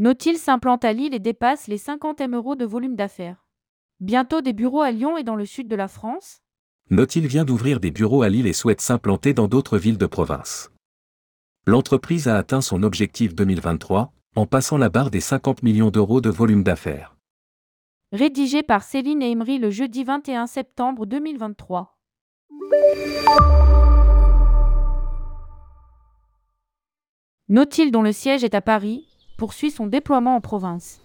Nautil s'implante à Lille et dépasse les 50 M euros de volume d'affaires. Bientôt des bureaux à Lyon et dans le sud de la France Nautil vient d'ouvrir des bureaux à Lille et souhaite s'implanter dans d'autres villes de province. L'entreprise a atteint son objectif 2023 en passant la barre des 50 millions d'euros de volume d'affaires. Rédigé par Céline et Emery le jeudi 21 septembre 2023. Nautil, dont le siège est à Paris, poursuit son déploiement en province.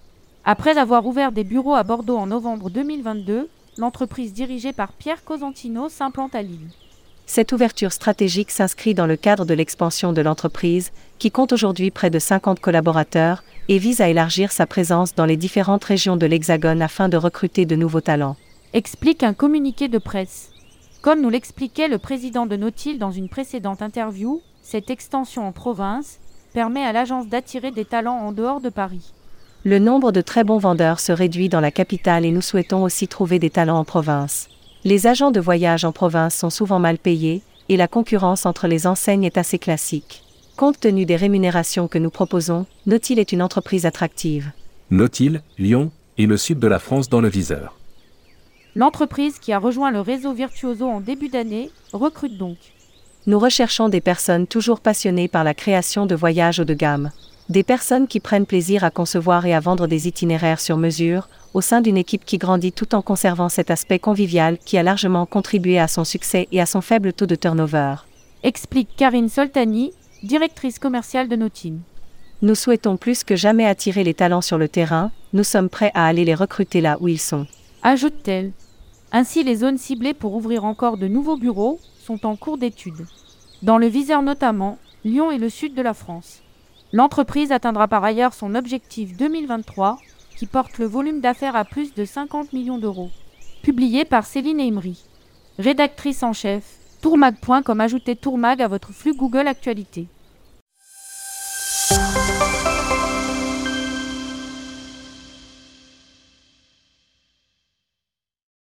Après avoir ouvert des bureaux à Bordeaux en novembre 2022, l'entreprise dirigée par Pierre Cosentino s'implante à Lille. Cette ouverture stratégique s'inscrit dans le cadre de l'expansion de l'entreprise, qui compte aujourd'hui près de 50 collaborateurs, et vise à élargir sa présence dans les différentes régions de l'Hexagone afin de recruter de nouveaux talents. Explique un communiqué de presse. Comme nous l'expliquait le président de Nautil dans une précédente interview, cette extension en province permet à l'agence d'attirer des talents en dehors de Paris. Le nombre de très bons vendeurs se réduit dans la capitale et nous souhaitons aussi trouver des talents en province. Les agents de voyage en province sont souvent mal payés, et la concurrence entre les enseignes est assez classique. Compte tenu des rémunérations que nous proposons, Nautil est une entreprise attractive. Nautil, Lyon et le sud de la France dans le viseur. L'entreprise qui a rejoint le réseau Virtuoso en début d'année recrute donc. Nous recherchons des personnes toujours passionnées par la création de voyages haut de gamme. Des personnes qui prennent plaisir à concevoir et à vendre des itinéraires sur mesure, au sein d'une équipe qui grandit tout en conservant cet aspect convivial qui a largement contribué à son succès et à son faible taux de turnover. Explique Karine Soltani, directrice commerciale de Nautil. Nous souhaitons plus que jamais attirer les talents sur le terrain, nous sommes prêts à aller les recruter là où ils sont. Ajoute-t-elle. Ainsi, les zones ciblées pour ouvrir encore de nouveaux bureaux sont en cours d'étude. Dans le viseur notamment, Lyon et le sud de la France. L'entreprise atteindra par ailleurs son objectif 2023, qui porte le volume d'affaires à plus de 50 millions d'euros. Publié par Céline Emery. Rédactrice en chef, tourmag.com ajoutez tourmag à votre flux Google Actualité.